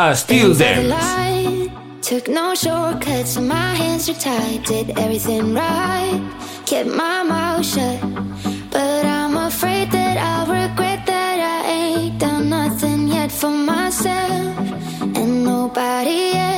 I still there. Took no shortcuts, so my hands are tied. Did everything right, kept my mouth shut. But I'm afraid that I'll regret that I ain't done nothing yet for myself and nobody else.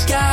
sky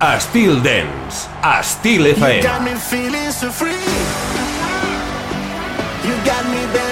a Styl Dance, a Styl FM. You got me feeling so free. You got me.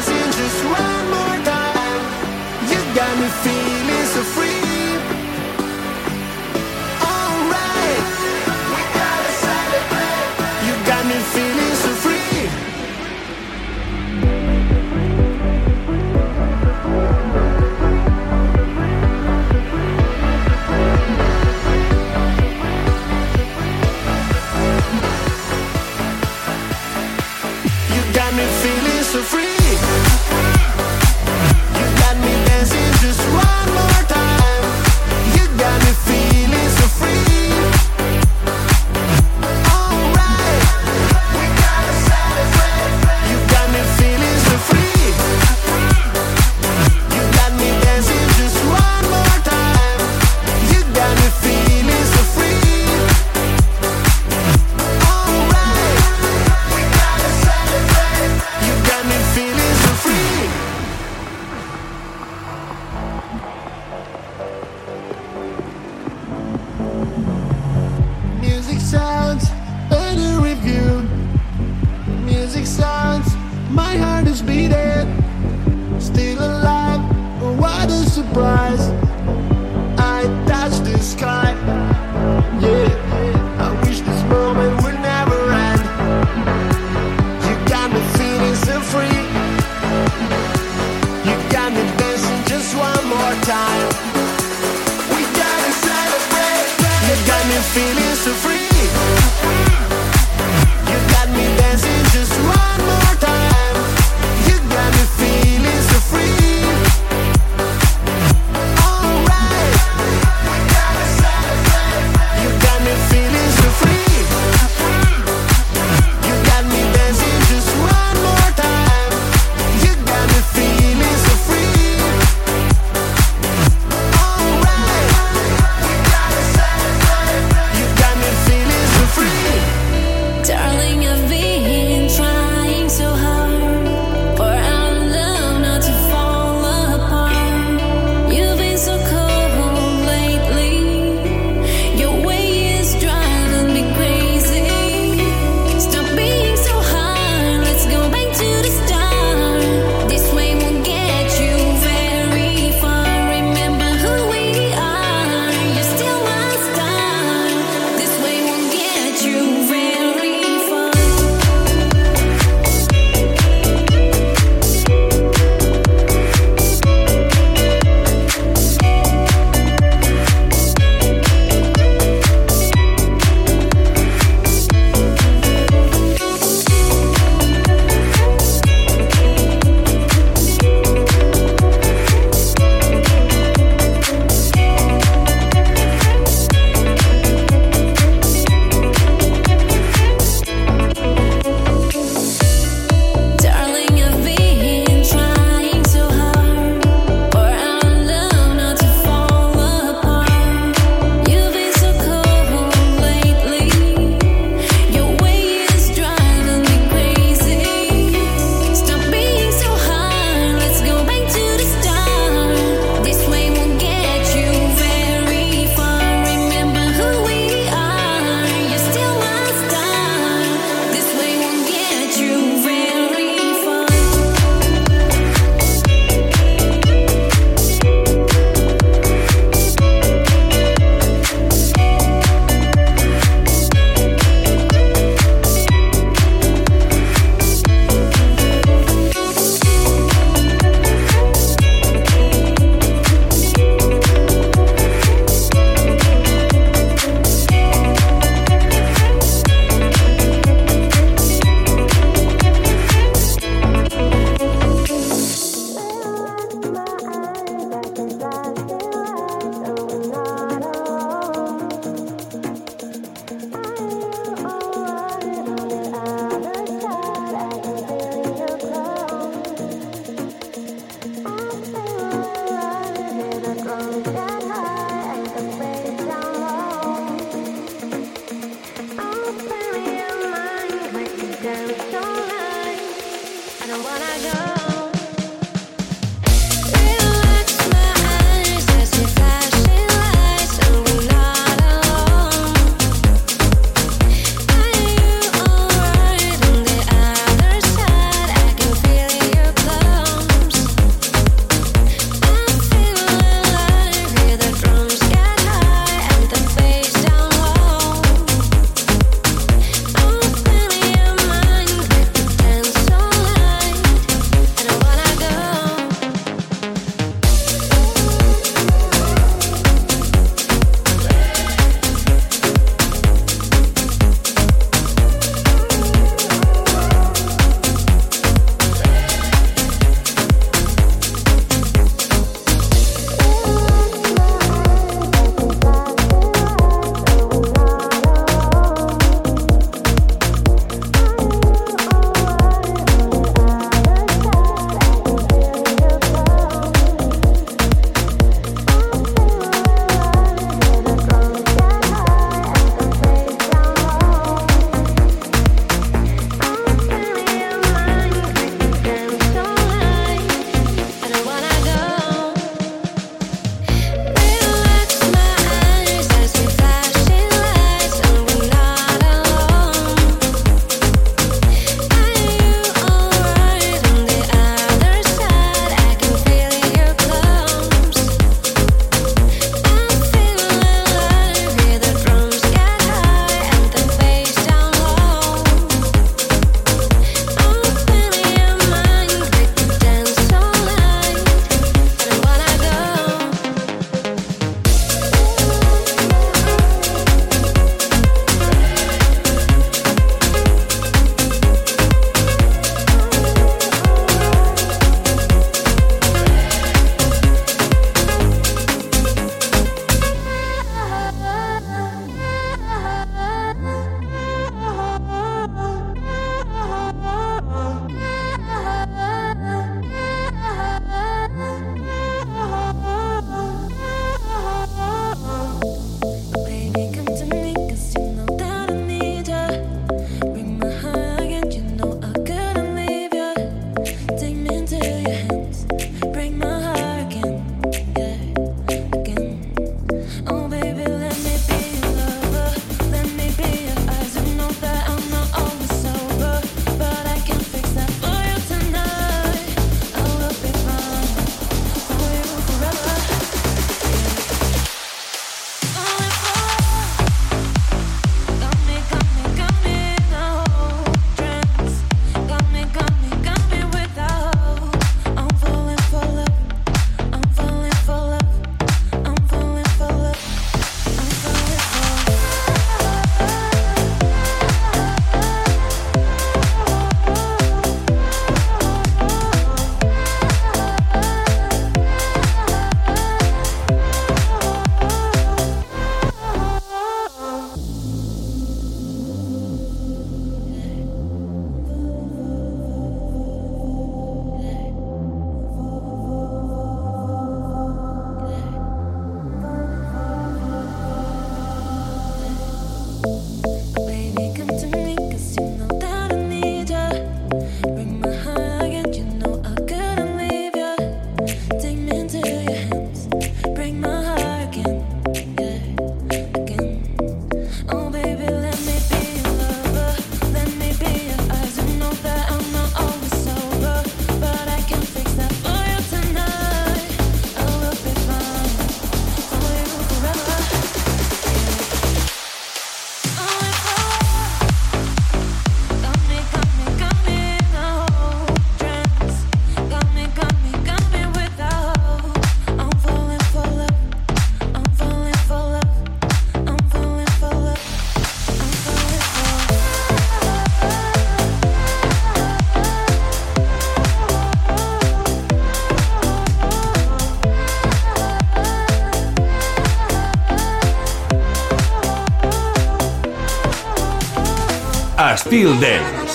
Estil Dance.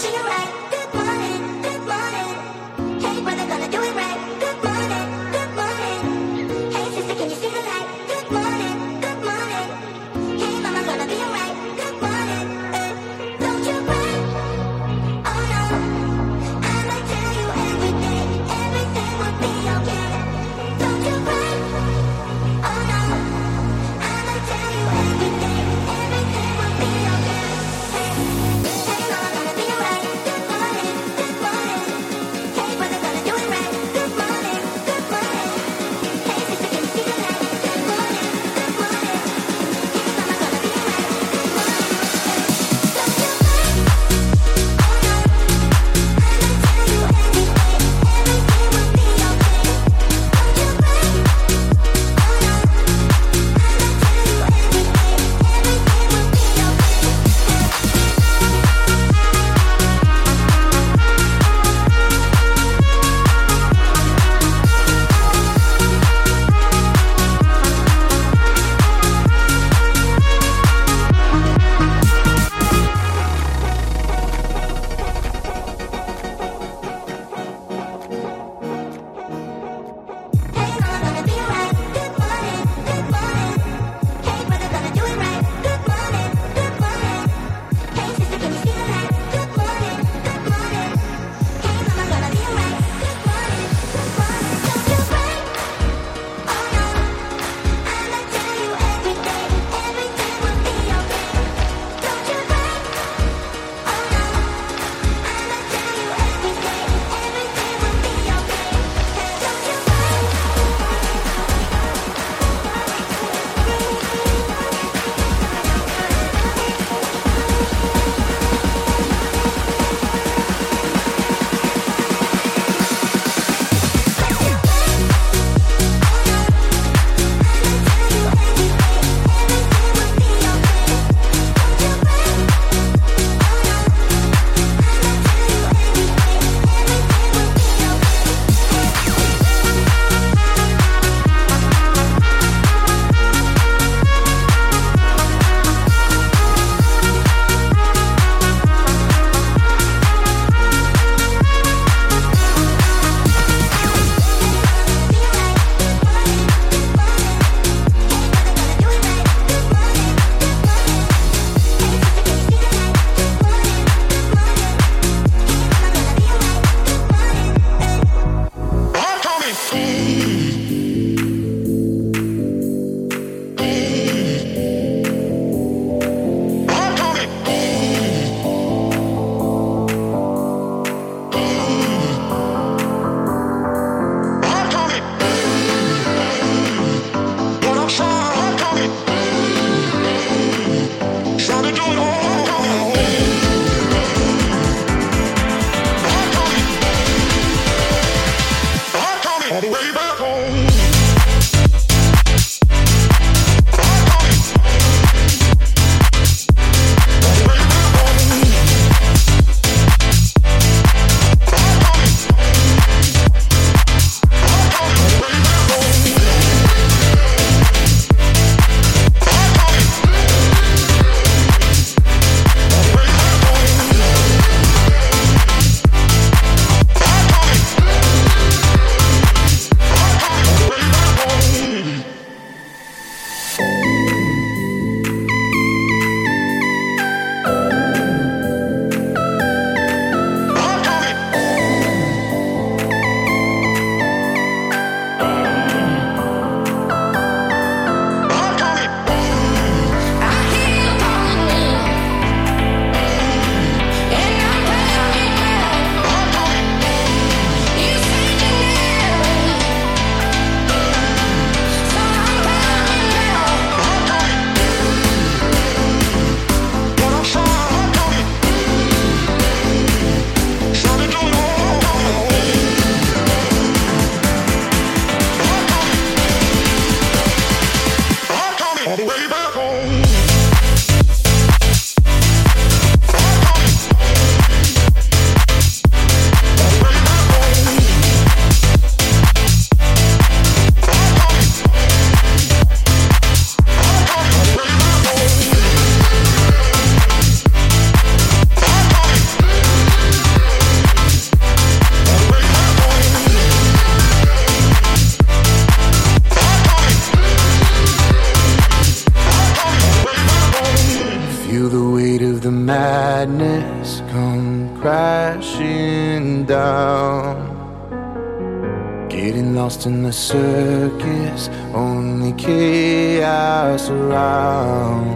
a circus, only chaos around.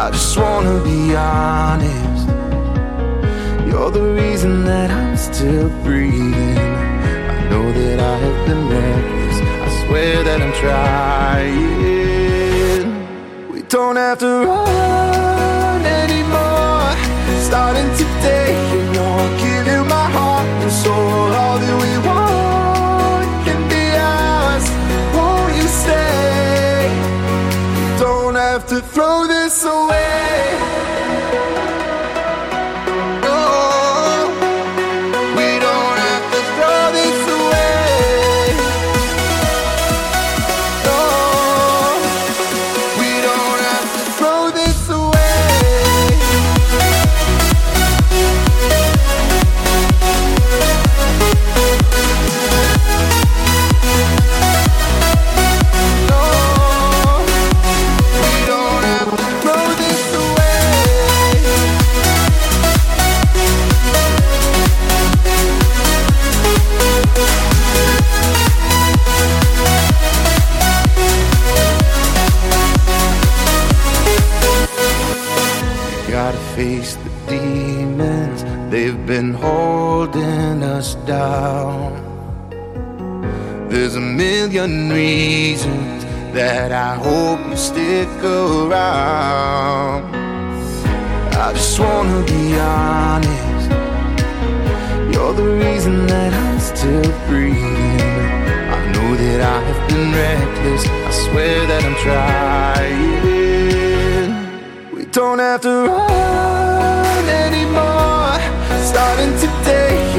I just wanna be honest. You're the reason that I'm still breathing. I know that I have been reckless. I swear that I'm trying. We don't have to run anymore. Starting today, you know I'm giving my heart and soul all that we want. throw this away. holding us down. There's a million reasons that I hope you stick around. I just wanna be honest. You're the reason that I'm still breathing. I know that I have been reckless. I swear that I'm trying. We don't have to run anymore starting today.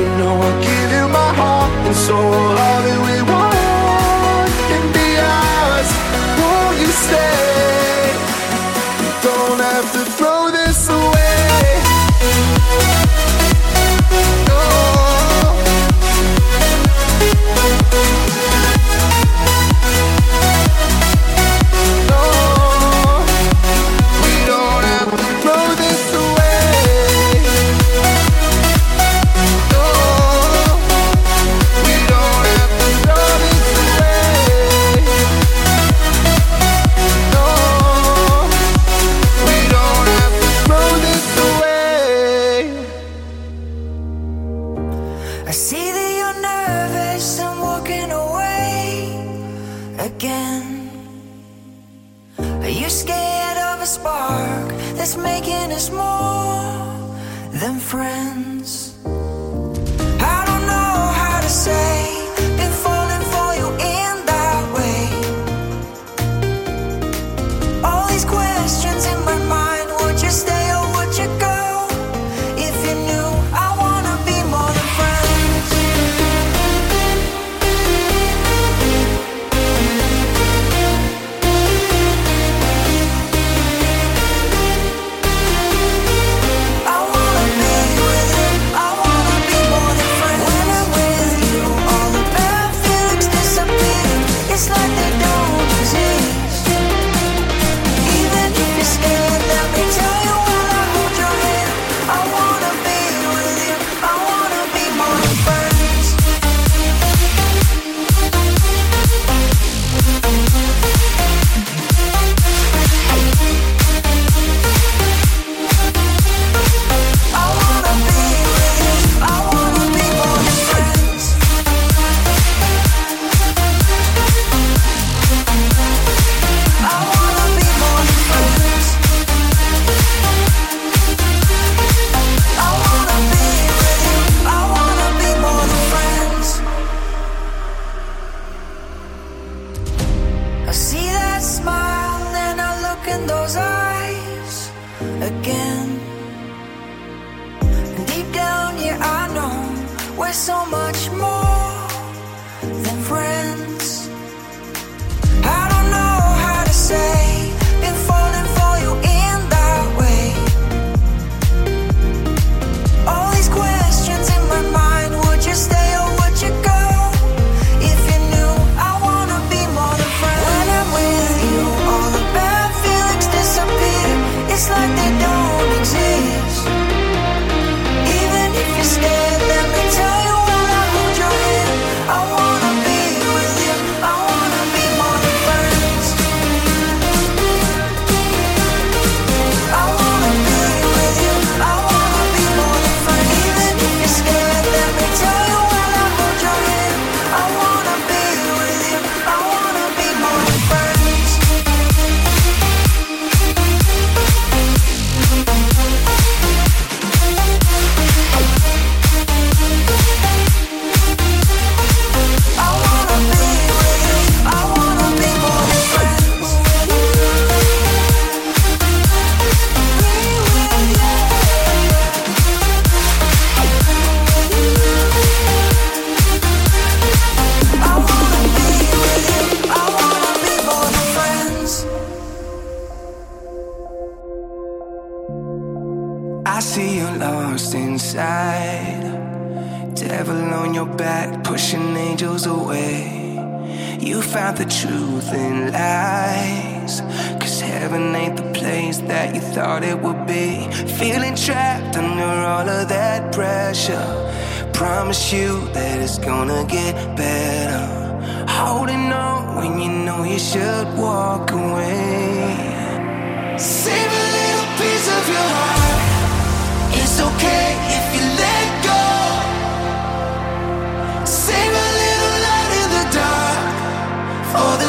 goes away. You found the truth in lies. Cause heaven ain't the place that you thought it would be. Feeling trapped under all of that pressure. Promise you that it's gonna get better. Holding on when you know you should walk away. Save a little piece of your heart. It's okay. for the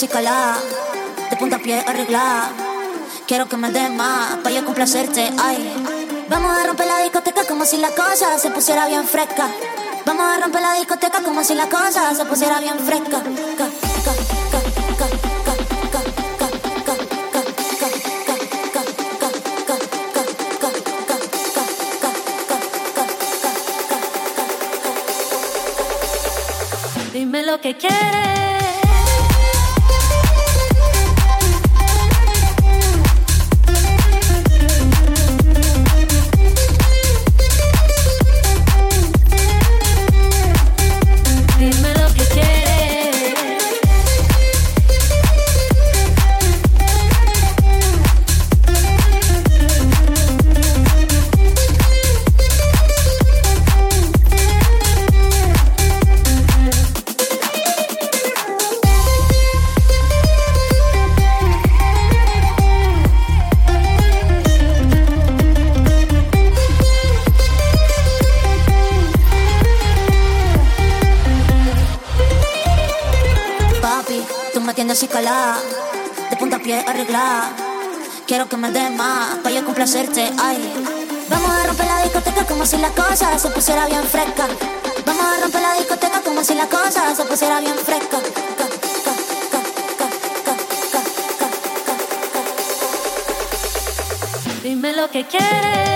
musicalá, de punta a pie arreglada. Quiero que me des más para yo complacerte, ay. Vamos a romper la discoteca como si la cosa se pusiera bien fresca. Vamos a romper la discoteca como si la cosa se pusiera bien fresca. Dime lo que quieres. pusiera bien fresca. Vamos a romper la discoteca como si la cosa se pusiera bien fresca. Dime lo que quieres.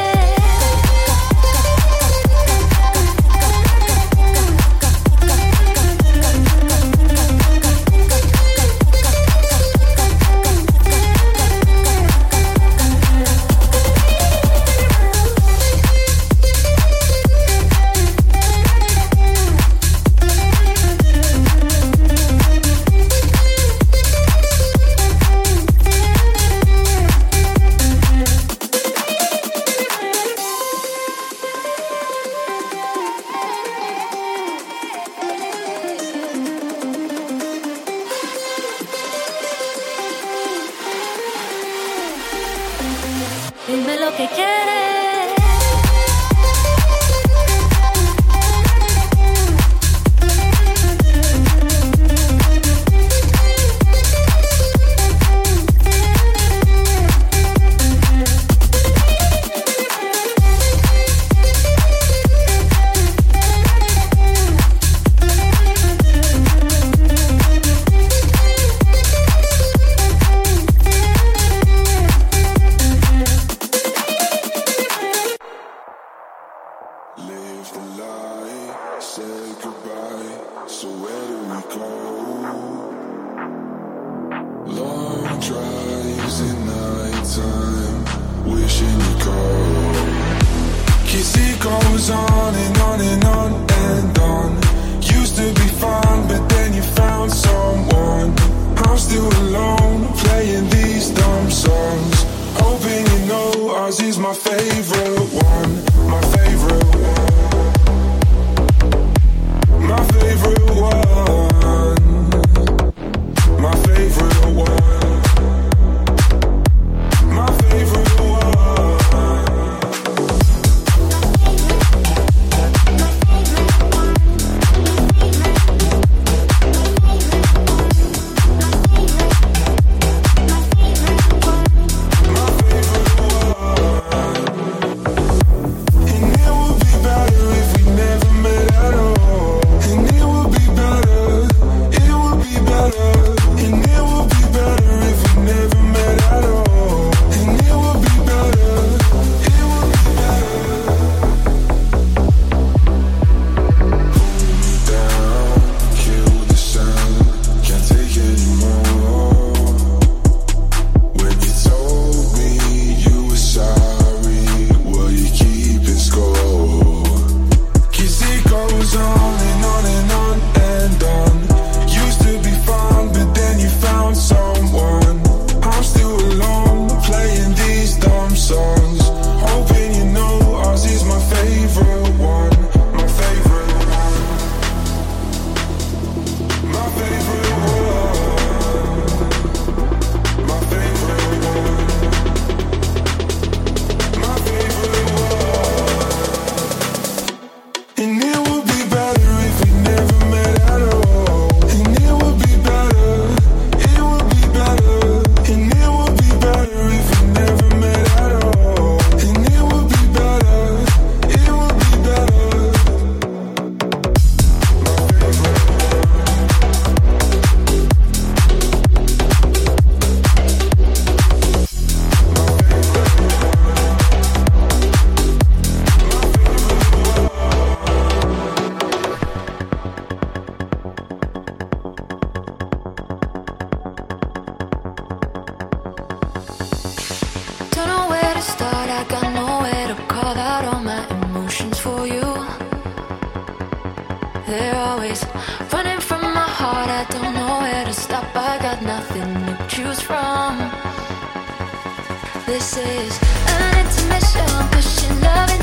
Is an intermission, pushing love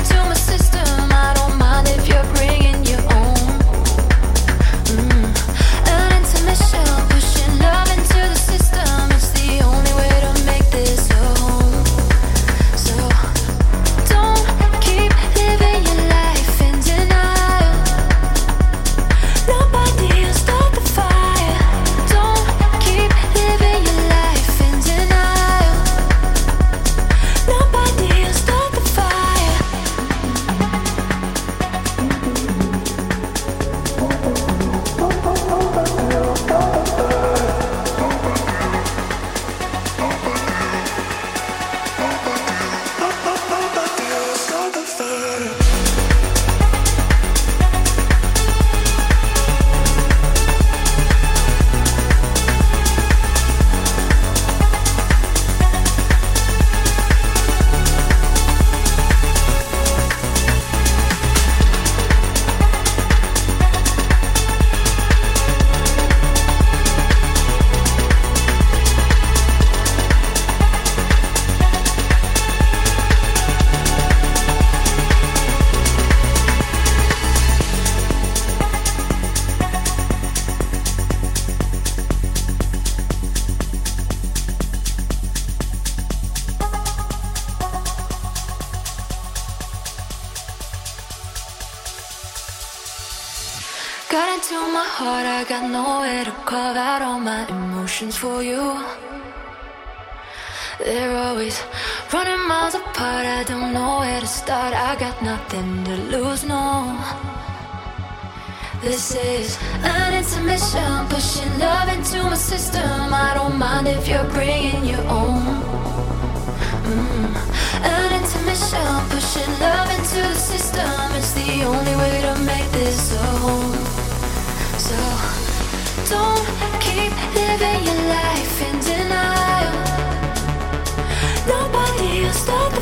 I don't know where to start. I got nothing to lose, no. This is an intermission, pushing love into my system. I don't mind if you're bringing your own. Mm. An intermission, pushing love into the system. It's the only way to make this a home. So don't keep living your life in denial. Nobody will start